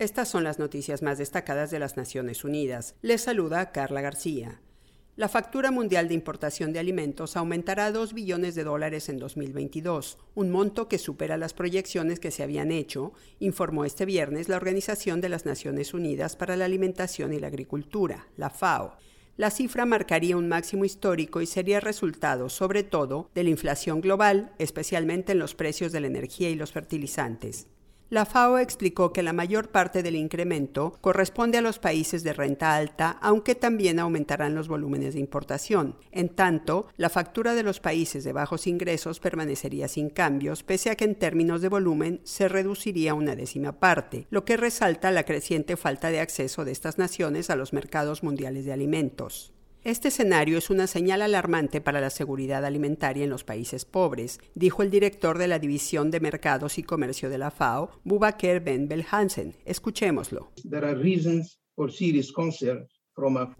Estas son las noticias más destacadas de las Naciones Unidas. Les saluda Carla García. La factura mundial de importación de alimentos aumentará a 2 billones de dólares en 2022, un monto que supera las proyecciones que se habían hecho, informó este viernes la Organización de las Naciones Unidas para la Alimentación y la Agricultura, la FAO. La cifra marcaría un máximo histórico y sería resultado, sobre todo, de la inflación global, especialmente en los precios de la energía y los fertilizantes. La FAO explicó que la mayor parte del incremento corresponde a los países de renta alta, aunque también aumentarán los volúmenes de importación. En tanto, la factura de los países de bajos ingresos permanecería sin cambios, pese a que en términos de volumen se reduciría una décima parte, lo que resalta la creciente falta de acceso de estas naciones a los mercados mundiales de alimentos. Este escenario es una señal alarmante para la seguridad alimentaria en los países pobres, dijo el director de la División de Mercados y Comercio de la FAO, Bubaker Ben Belhansen. Escuchémoslo.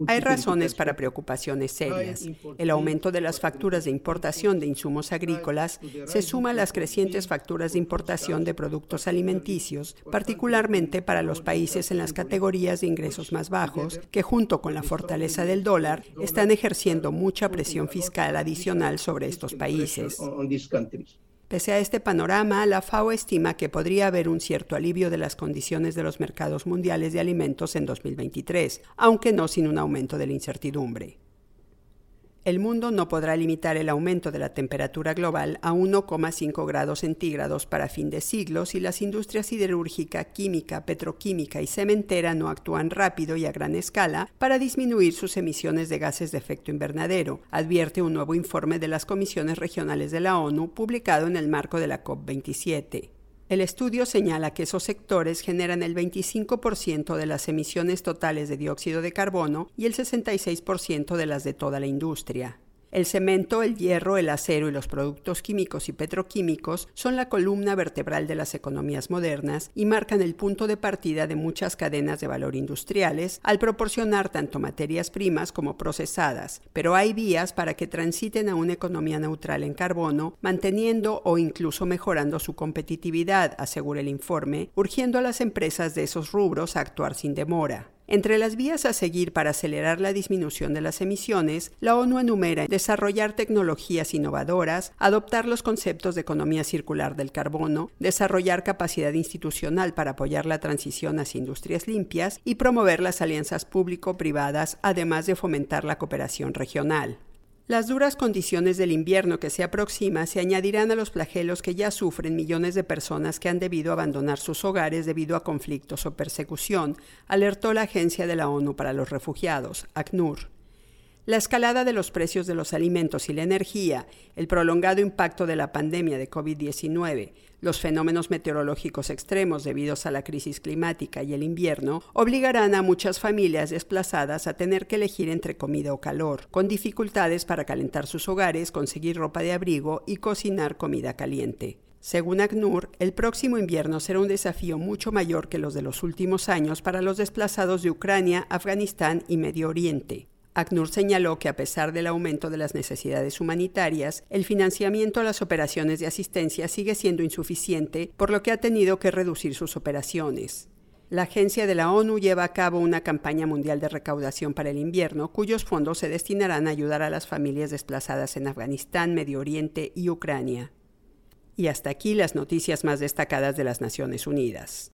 Hay razones para preocupaciones serias. El aumento de las facturas de importación de insumos agrícolas se suma a las crecientes facturas de importación de productos alimenticios, particularmente para los países en las categorías de ingresos más bajos, que junto con la fortaleza del dólar están ejerciendo mucha presión fiscal adicional sobre estos países. Pese a este panorama, la FAO estima que podría haber un cierto alivio de las condiciones de los mercados mundiales de alimentos en 2023, aunque no sin un aumento de la incertidumbre. El mundo no podrá limitar el aumento de la temperatura global a 1,5 grados centígrados para fin de siglo si las industrias siderúrgica, química, petroquímica y cementera no actúan rápido y a gran escala para disminuir sus emisiones de gases de efecto invernadero, advierte un nuevo informe de las comisiones regionales de la ONU publicado en el marco de la COP27. El estudio señala que esos sectores generan el 25% de las emisiones totales de dióxido de carbono y el 66% de las de toda la industria. El cemento, el hierro, el acero y los productos químicos y petroquímicos son la columna vertebral de las economías modernas y marcan el punto de partida de muchas cadenas de valor industriales al proporcionar tanto materias primas como procesadas, pero hay vías para que transiten a una economía neutral en carbono, manteniendo o incluso mejorando su competitividad, asegura el informe, urgiendo a las empresas de esos rubros a actuar sin demora. Entre las vías a seguir para acelerar la disminución de las emisiones, la ONU enumera desarrollar tecnologías innovadoras, adoptar los conceptos de economía circular del carbono, desarrollar capacidad institucional para apoyar la transición hacia industrias limpias y promover las alianzas público-privadas, además de fomentar la cooperación regional. Las duras condiciones del invierno que se aproxima se añadirán a los flagelos que ya sufren millones de personas que han debido abandonar sus hogares debido a conflictos o persecución, alertó la Agencia de la ONU para los Refugiados, ACNUR. La escalada de los precios de los alimentos y la energía, el prolongado impacto de la pandemia de COVID-19, los fenómenos meteorológicos extremos debidos a la crisis climática y el invierno obligarán a muchas familias desplazadas a tener que elegir entre comida o calor, con dificultades para calentar sus hogares, conseguir ropa de abrigo y cocinar comida caliente. Según ACNUR, el próximo invierno será un desafío mucho mayor que los de los últimos años para los desplazados de Ucrania, Afganistán y Medio Oriente. ACNUR señaló que a pesar del aumento de las necesidades humanitarias, el financiamiento a las operaciones de asistencia sigue siendo insuficiente, por lo que ha tenido que reducir sus operaciones. La agencia de la ONU lleva a cabo una campaña mundial de recaudación para el invierno, cuyos fondos se destinarán a ayudar a las familias desplazadas en Afganistán, Medio Oriente y Ucrania. Y hasta aquí las noticias más destacadas de las Naciones Unidas.